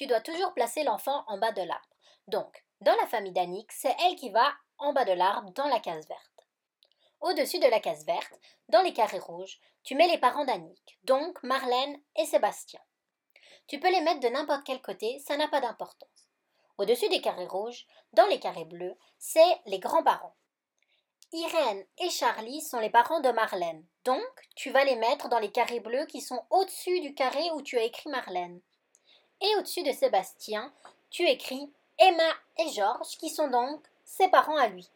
tu dois toujours placer l'enfant en bas de l'arbre. Donc, dans la famille d'Annick, c'est elle qui va en bas de l'arbre dans la case verte. Au-dessus de la case verte, dans les carrés rouges, tu mets les parents d'Annick, donc Marlène et Sébastien. Tu peux les mettre de n'importe quel côté, ça n'a pas d'importance. Au-dessus des carrés rouges, dans les carrés bleus, c'est les grands-parents. Irène et Charlie sont les parents de Marlène, donc tu vas les mettre dans les carrés bleus qui sont au-dessus du carré où tu as écrit Marlène. Et au-dessus de Sébastien, tu écris Emma et Georges qui sont donc ses parents à lui.